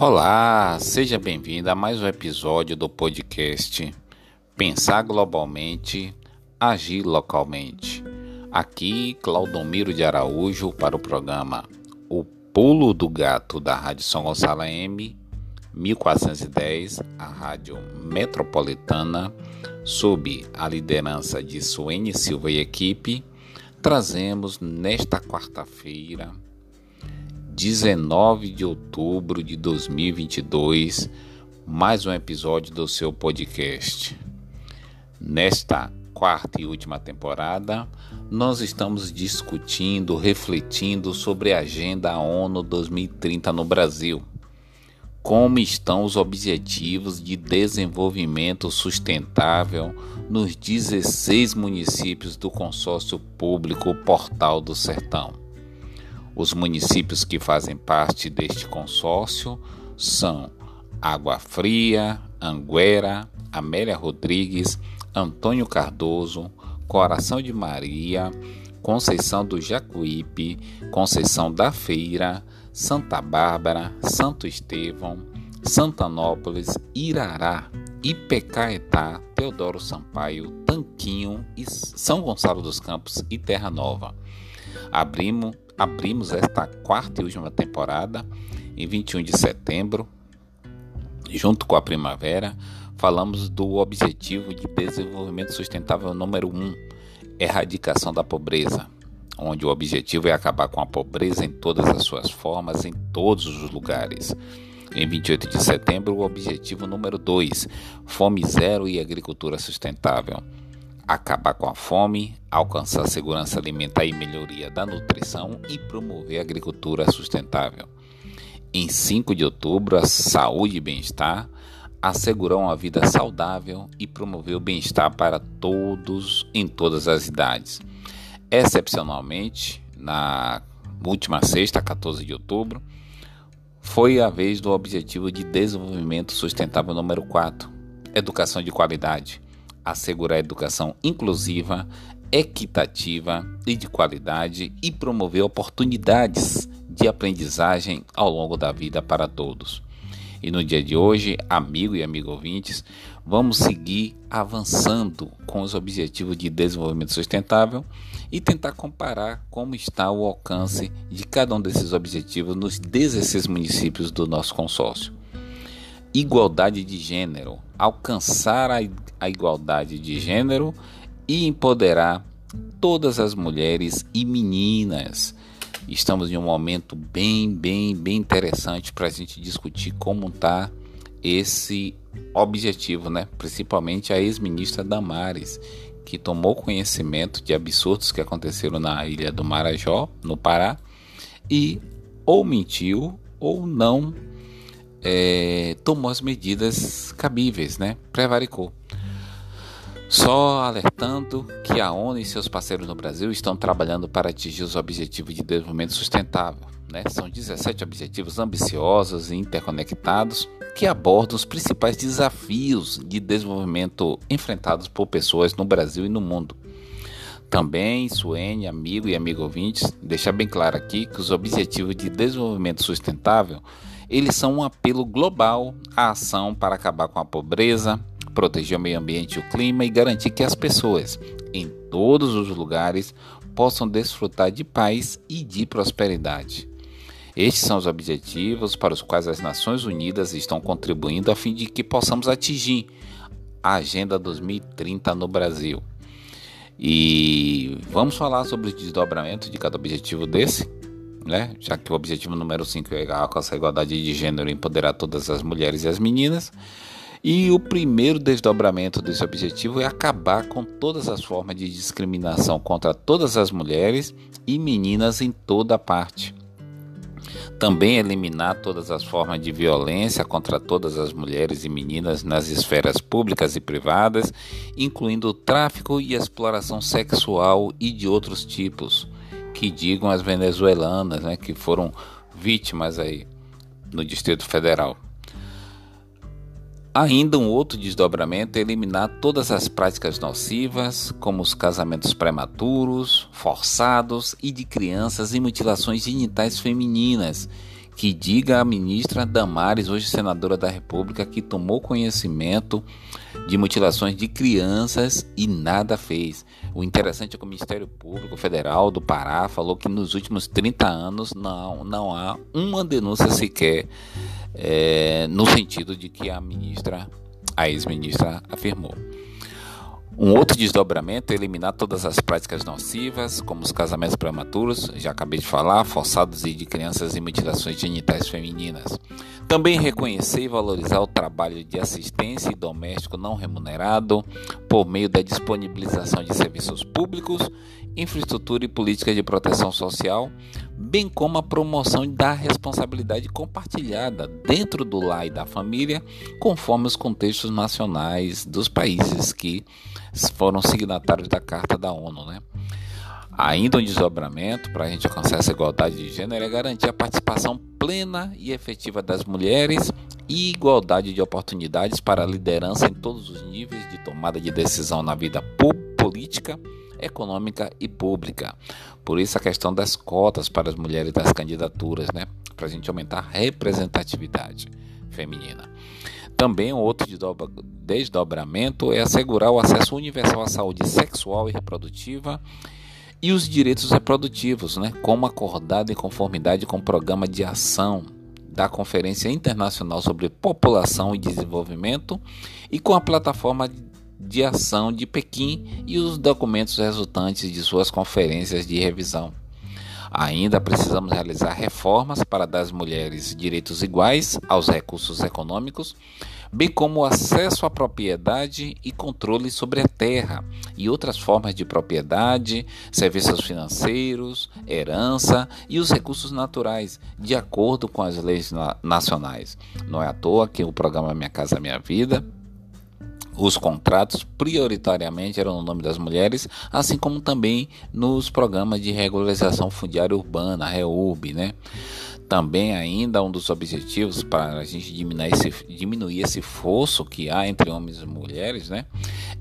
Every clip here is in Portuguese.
Olá, seja bem-vindo a mais um episódio do podcast Pensar Globalmente, Agir Localmente. Aqui, Claudomiro de Araújo para o programa O Pulo do Gato da Rádio São Gonçalo M, 1410, a Rádio Metropolitana, sob a liderança de Suene Silva e equipe, trazemos nesta quarta-feira 19 de outubro de 2022, mais um episódio do seu podcast. Nesta quarta e última temporada, nós estamos discutindo, refletindo sobre a Agenda ONU 2030 no Brasil. Como estão os objetivos de desenvolvimento sustentável nos 16 municípios do consórcio público Portal do Sertão? Os municípios que fazem parte deste consórcio são Água Fria, Anguera, Amélia Rodrigues, Antônio Cardoso, Coração de Maria, Conceição do Jacuípe, Conceição da Feira, Santa Bárbara, Santo Estevão, Santanópolis, Irará, Ipecaetá, Teodoro Sampaio, Tanquinho, São Gonçalo dos Campos e Terra Nova. Abrimos abrimos esta quarta e última temporada em 21 de setembro, junto com a primavera, falamos do objetivo de desenvolvimento sustentável número 1, erradicação da pobreza, onde o objetivo é acabar com a pobreza em todas as suas formas, em todos os lugares. Em 28 de setembro, o objetivo número 2, fome zero e agricultura sustentável acabar com a fome, alcançar segurança alimentar e melhoria da nutrição e promover a agricultura sustentável. Em 5 de outubro, a saúde e bem-estar assegurar uma vida saudável e promover o bem-estar para todos em todas as idades. Excepcionalmente, na última sexta, 14 de outubro, foi a vez do Objetivo de Desenvolvimento Sustentável número 4, Educação de Qualidade assegurar educação inclusiva, equitativa e de qualidade e promover oportunidades de aprendizagem ao longo da vida para todos. E no dia de hoje, amigo e amigo ouvintes, vamos seguir avançando com os objetivos de desenvolvimento sustentável e tentar comparar como está o alcance de cada um desses objetivos nos 16 municípios do nosso consórcio igualdade de gênero, alcançar a, a igualdade de gênero e empoderar todas as mulheres e meninas. Estamos em um momento bem, bem, bem interessante para a gente discutir como está esse objetivo, né? Principalmente a ex-ministra Damares, que tomou conhecimento de absurdos que aconteceram na ilha do Marajó, no Pará, e ou mentiu ou não é, tomou as medidas cabíveis, né? Prevaricou. Só alertando que a ONU e seus parceiros no Brasil estão trabalhando para atingir os objetivos de desenvolvimento sustentável. Né? São 17 objetivos ambiciosos e interconectados que abordam os principais desafios de desenvolvimento enfrentados por pessoas no Brasil e no mundo. Também, Suene, amigo e amigo ouvintes, deixar bem claro aqui que os objetivos de desenvolvimento sustentável eles são um apelo global à ação para acabar com a pobreza, proteger o meio ambiente e o clima e garantir que as pessoas, em todos os lugares, possam desfrutar de paz e de prosperidade. Estes são os objetivos para os quais as Nações Unidas estão contribuindo a fim de que possamos atingir a Agenda 2030 no Brasil. E vamos falar sobre o desdobramento de cada objetivo desse? Né? Já que o objetivo número 5 é alcançar a igualdade de gênero e empoderar todas as mulheres e as meninas. E o primeiro desdobramento desse objetivo é acabar com todas as formas de discriminação contra todas as mulheres e meninas em toda parte. Também eliminar todas as formas de violência contra todas as mulheres e meninas nas esferas públicas e privadas, incluindo o tráfico e exploração sexual e de outros tipos que digam as venezuelanas, né, que foram vítimas aí no Distrito Federal. Ainda um outro desdobramento é eliminar todas as práticas nocivas, como os casamentos prematuros, forçados e de crianças e mutilações genitais femininas, que diga a ministra Damares, hoje senadora da República, que tomou conhecimento de mutilações de crianças e nada fez. O interessante é que o Ministério Público Federal do Pará falou que nos últimos 30 anos não, não há uma denúncia sequer é, no sentido de que a ministra, a ex-ministra, afirmou. Um outro desdobramento é eliminar todas as práticas nocivas, como os casamentos prematuros, já acabei de falar, forçados e de crianças e mutilações genitais femininas. Também reconhecer e valorizar o trabalho de assistência e doméstico não remunerado por meio da disponibilização de serviços públicos, infraestrutura e políticas de proteção social, bem como a promoção da responsabilidade compartilhada dentro do lar e da família, conforme os contextos nacionais dos países que foram signatários da Carta da ONU, né? Ainda um desdobramento para a gente alcançar essa igualdade de gênero é garantir a participação plena e efetiva das mulheres e igualdade de oportunidades para a liderança em todos os níveis de tomada de decisão na vida política, econômica e pública. Por isso a questão das cotas para as mulheres das candidaturas, né? Para a gente aumentar a representatividade feminina. Também um outro desdobramento é assegurar o acesso universal à saúde sexual e reprodutiva e os direitos reprodutivos, né, como acordado em conformidade com o programa de ação da Conferência Internacional sobre População e Desenvolvimento e com a plataforma de ação de Pequim e os documentos resultantes de suas conferências de revisão. Ainda precisamos realizar reformas para dar às mulheres direitos iguais aos recursos econômicos, bem como o acesso à propriedade e controle sobre a terra e outras formas de propriedade, serviços financeiros, herança e os recursos naturais, de acordo com as leis nacionais. Não é à toa que o programa Minha Casa Minha Vida os contratos prioritariamente eram no nome das mulheres, assim como também nos programas de regularização fundiária urbana, REURB, né? Também ainda um dos objetivos para a gente diminuir esse, diminuir esse fosso que há entre homens e mulheres, né?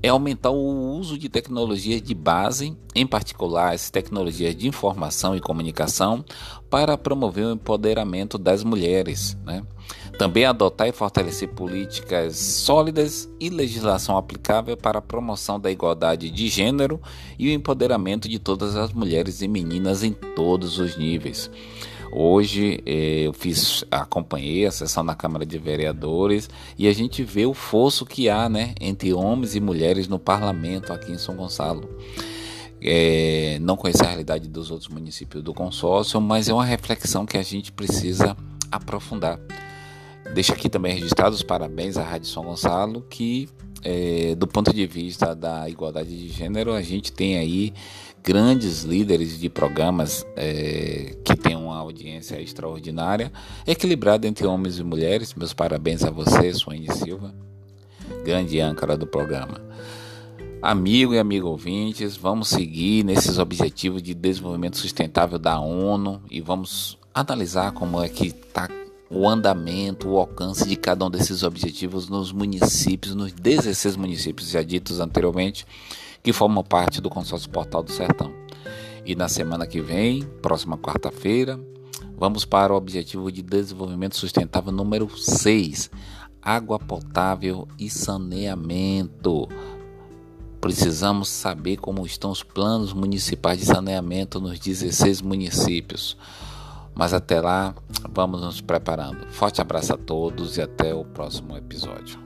É aumentar o uso de tecnologias de base, em particular as tecnologias de informação e comunicação, para promover o empoderamento das mulheres, né? Também adotar e fortalecer políticas sólidas e legislação aplicável para a promoção da igualdade de gênero e o empoderamento de todas as mulheres e meninas em todos os níveis. Hoje eh, eu fiz, acompanhei a sessão na Câmara de Vereadores e a gente vê o fosso que há né, entre homens e mulheres no parlamento aqui em São Gonçalo. É, não conheço a realidade dos outros municípios do consórcio, mas é uma reflexão que a gente precisa aprofundar. Deixo aqui também registrados os parabéns à Rádio São Gonçalo, que é, do ponto de vista da igualdade de gênero, a gente tem aí grandes líderes de programas é, que têm uma audiência extraordinária, equilibrada entre homens e mulheres. Meus parabéns a você, Suene Silva, grande âncora do programa. Amigo e amigo ouvintes, vamos seguir nesses objetivos de desenvolvimento sustentável da ONU e vamos analisar como é que está o andamento, o alcance de cada um desses objetivos nos municípios, nos 16 municípios já ditos anteriormente, que formam parte do consórcio Portal do Sertão. E na semana que vem, próxima quarta-feira, vamos para o objetivo de desenvolvimento sustentável número 6, água potável e saneamento. Precisamos saber como estão os planos municipais de saneamento nos 16 municípios. Mas até lá, vamos nos preparando. Forte abraço a todos e até o próximo episódio.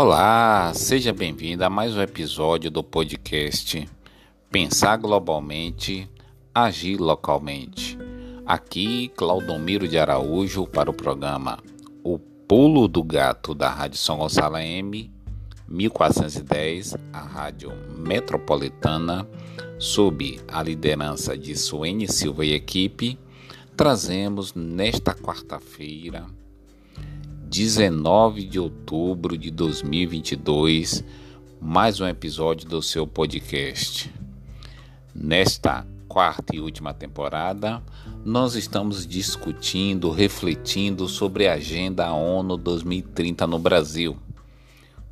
Olá, seja bem-vindo a mais um episódio do podcast Pensar Globalmente agir localmente. Aqui, Claudomiro de Araújo para o programa O Pulo do Gato da Rádio São Gonçalo M 1410, a Rádio Metropolitana, sob a liderança de Suene Silva e equipe, trazemos nesta quarta-feira, 19 de outubro de 2022, mais um episódio do seu podcast. Nesta quarta e última temporada, nós estamos discutindo, refletindo sobre a Agenda ONU 2030 no Brasil.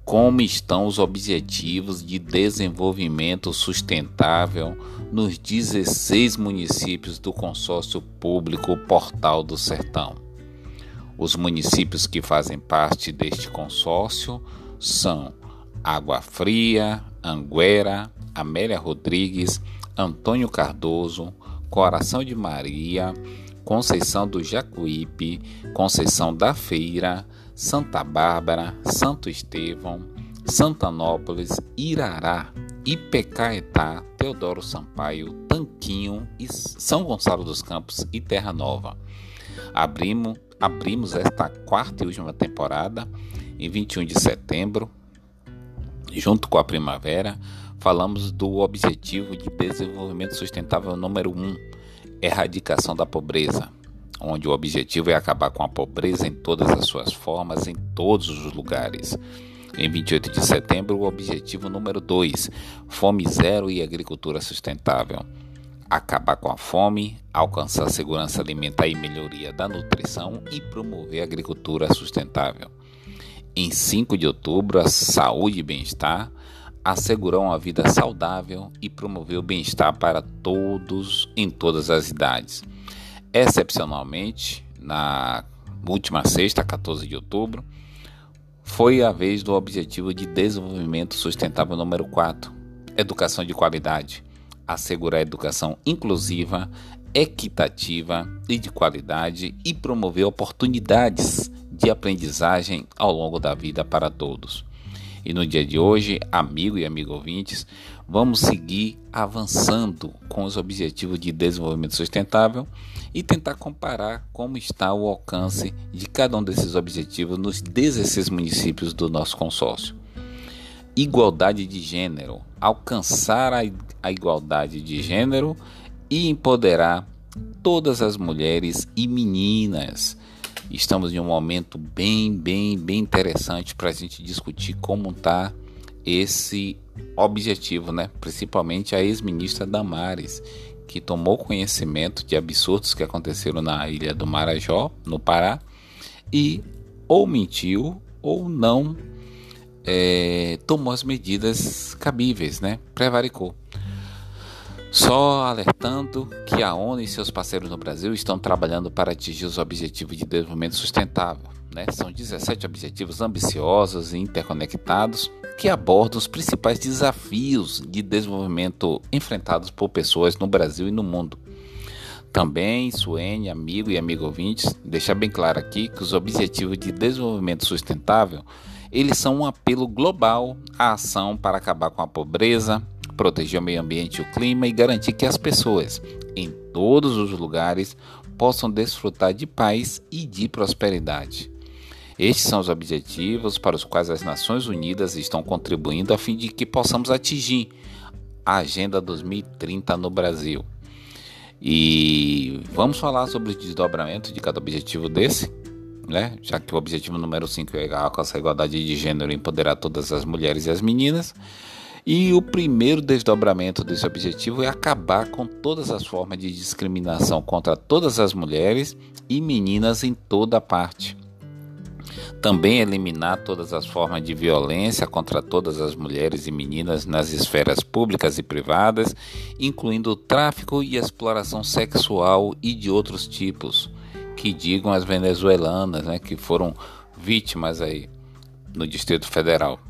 Como estão os objetivos de desenvolvimento sustentável nos 16 municípios do consórcio público Portal do Sertão? Os municípios que fazem parte deste consórcio são Água Fria, Anguera, Amélia Rodrigues, Antônio Cardoso, Coração de Maria, Conceição do Jacuípe, Conceição da Feira, Santa Bárbara, Santo Estevão, Santanópolis, Irará, Ipecaetá, Teodoro Sampaio, Tanquinho, e São Gonçalo dos Campos e Terra Nova. Abrimos, abrimos esta quarta e última temporada em 21 de setembro, junto com a primavera, falamos do Objetivo de Desenvolvimento Sustentável número 1, erradicação da pobreza, onde o objetivo é acabar com a pobreza em todas as suas formas, em todos os lugares. Em 28 de setembro, o objetivo número 2, fome zero e agricultura sustentável. Acabar com a fome, alcançar segurança alimentar e melhoria da nutrição e promover a agricultura sustentável. Em 5 de outubro, a saúde e bem-estar assegurar uma vida saudável e promover o bem-estar para todos em todas as idades. Excepcionalmente, na última sexta, 14 de outubro, foi a vez do Objetivo de Desenvolvimento Sustentável número 4, Educação de Qualidade, assegurar educação inclusiva, equitativa e de qualidade e promover oportunidades de aprendizagem ao longo da vida para todos. E no dia de hoje, amigo e amigo ouvintes, vamos seguir avançando com os objetivos de desenvolvimento sustentável e tentar comparar como está o alcance de cada um desses objetivos nos 16 municípios do nosso consórcio. Igualdade de gênero, alcançar a, a igualdade de gênero e empoderar todas as mulheres e meninas Estamos em um momento bem, bem, bem interessante para a gente discutir como está esse objetivo, né? Principalmente a ex-ministra Damares, que tomou conhecimento de absurdos que aconteceram na ilha do Marajó, no Pará, e ou mentiu ou não é, tomou as medidas cabíveis, né? Prevaricou. Só alertando que a ONU e seus parceiros no Brasil estão trabalhando para atingir os Objetivos de Desenvolvimento Sustentável. Né? São 17 objetivos ambiciosos e interconectados que abordam os principais desafios de desenvolvimento enfrentados por pessoas no Brasil e no mundo. Também, Suene, amigo e amigo ouvintes, deixar bem claro aqui que os Objetivos de Desenvolvimento Sustentável eles são um apelo global à ação para acabar com a pobreza, proteger o meio ambiente e o clima e garantir que as pessoas, em todos os lugares, possam desfrutar de paz e de prosperidade. Estes são os objetivos para os quais as Nações Unidas estão contribuindo a fim de que possamos atingir a Agenda 2030 no Brasil. E vamos falar sobre o desdobramento de cada objetivo desse, né? já que o objetivo número 5 é alcançar a igualdade de gênero e empoderar todas as mulheres e as meninas. E o primeiro desdobramento desse objetivo é acabar com todas as formas de discriminação contra todas as mulheres e meninas em toda parte. Também eliminar todas as formas de violência contra todas as mulheres e meninas nas esferas públicas e privadas, incluindo o tráfico e exploração sexual e de outros tipos, que digam as venezuelanas, né, que foram vítimas aí no Distrito Federal.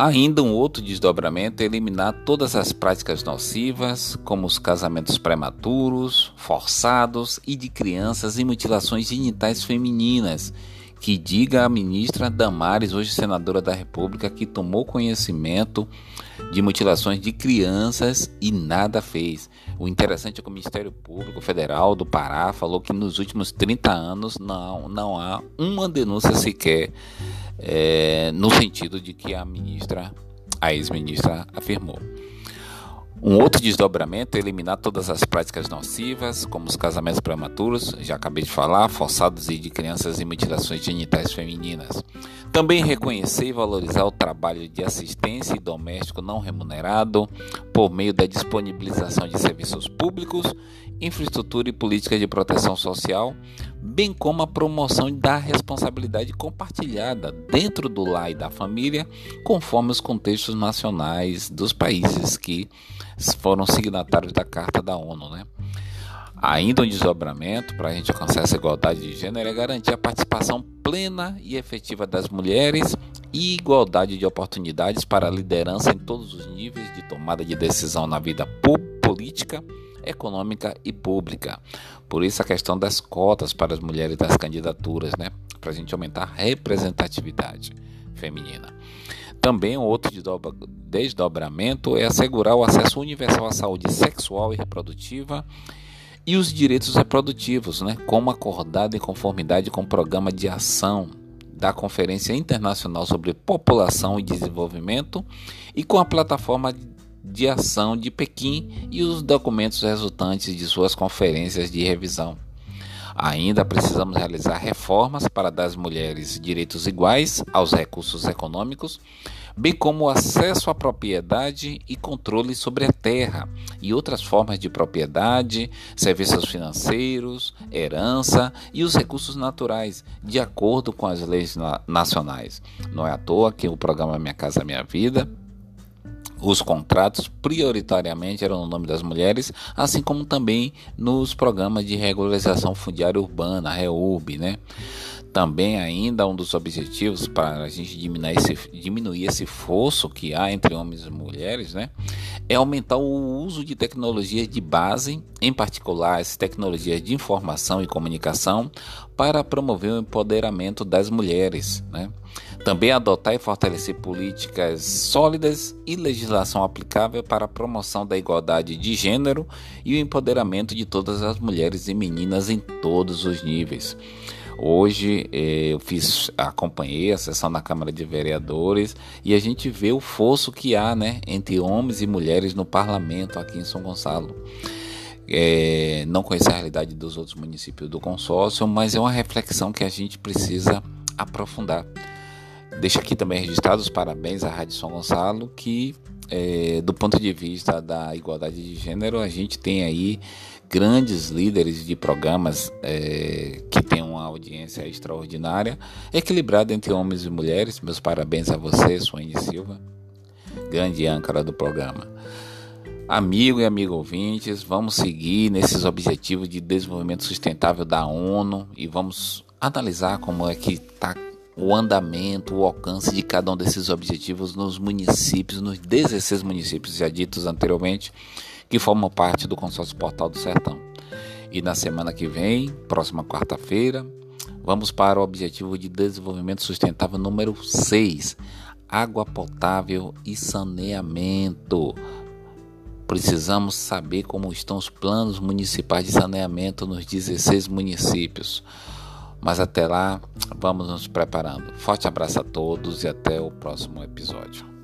Ainda um outro desdobramento é eliminar todas as práticas nocivas, como os casamentos prematuros, forçados e de crianças e mutilações genitais femininas, que diga a ministra Damares, hoje senadora da República, que tomou conhecimento de mutilações de crianças e nada fez. O interessante é que o Ministério Público Federal do Pará falou que nos últimos 30 anos não, não há uma denúncia sequer é, no sentido de que a ministra, a ex-ministra, afirmou. Um outro desdobramento é eliminar todas as práticas nocivas, como os casamentos prematuros, já acabei de falar, forçados e de crianças e mutilações genitais femininas. Também reconhecer e valorizar o trabalho de assistência e doméstico não remunerado por meio da disponibilização de serviços públicos, infraestrutura e políticas de proteção social, bem como a promoção da responsabilidade compartilhada dentro do lar e da família, conforme os contextos nacionais dos países que foram signatários da Carta da ONU. Né? Ainda um desdobramento para a gente alcançar essa igualdade de gênero é garantir a participação plena e efetiva das mulheres e igualdade de oportunidades para a liderança em todos os níveis de tomada de decisão na vida política econômica e pública. Por isso a questão das cotas para as mulheres das candidaturas, né? Para a gente aumentar a representatividade feminina. Também um outro desdobramento é assegurar o acesso universal à saúde sexual e reprodutiva e os direitos reprodutivos, né, como acordado em conformidade com o programa de ação da Conferência Internacional sobre População e Desenvolvimento e com a plataforma de ação de Pequim e os documentos resultantes de suas conferências de revisão. Ainda precisamos realizar reformas para dar às mulheres direitos iguais aos recursos econômicos, bem como o acesso à propriedade e controle sobre a terra e outras formas de propriedade, serviços financeiros, herança e os recursos naturais, de acordo com as leis nacionais. Não é à toa que o programa Minha Casa Minha Vida os contratos prioritariamente eram no nome das mulheres, assim como também nos programas de regularização fundiária urbana, REURB, né? Também ainda um dos objetivos para a gente diminuir esse, diminuir esse fosso que há entre homens e mulheres, né? É aumentar o uso de tecnologias de base, em particular as tecnologias de informação e comunicação, para promover o empoderamento das mulheres, né? Também adotar e fortalecer políticas sólidas e legislação aplicável para a promoção da igualdade de gênero e o empoderamento de todas as mulheres e meninas em todos os níveis. Hoje eh, eu fiz, acompanhei a sessão na Câmara de Vereadores e a gente vê o fosso que há né, entre homens e mulheres no parlamento aqui em São Gonçalo. É, não conheço a realidade dos outros municípios do consórcio, mas é uma reflexão que a gente precisa aprofundar. Deixo aqui também registrado os parabéns à Rádio São Gonçalo, que é, do ponto de vista da igualdade de gênero, a gente tem aí grandes líderes de programas é, que têm uma audiência extraordinária, equilibrada entre homens e mulheres. Meus parabéns a você, Suene Silva, grande âncora do programa. Amigo e amigo ouvintes, vamos seguir nesses objetivos de desenvolvimento sustentável da ONU e vamos analisar como é que está o andamento, o alcance de cada um desses objetivos nos municípios, nos 16 municípios já ditos anteriormente, que formam parte do consórcio Portal do Sertão. E na semana que vem, próxima quarta-feira, vamos para o objetivo de desenvolvimento sustentável número 6, água potável e saneamento. Precisamos saber como estão os planos municipais de saneamento nos 16 municípios. Mas até lá, vamos nos preparando. Forte abraço a todos e até o próximo episódio.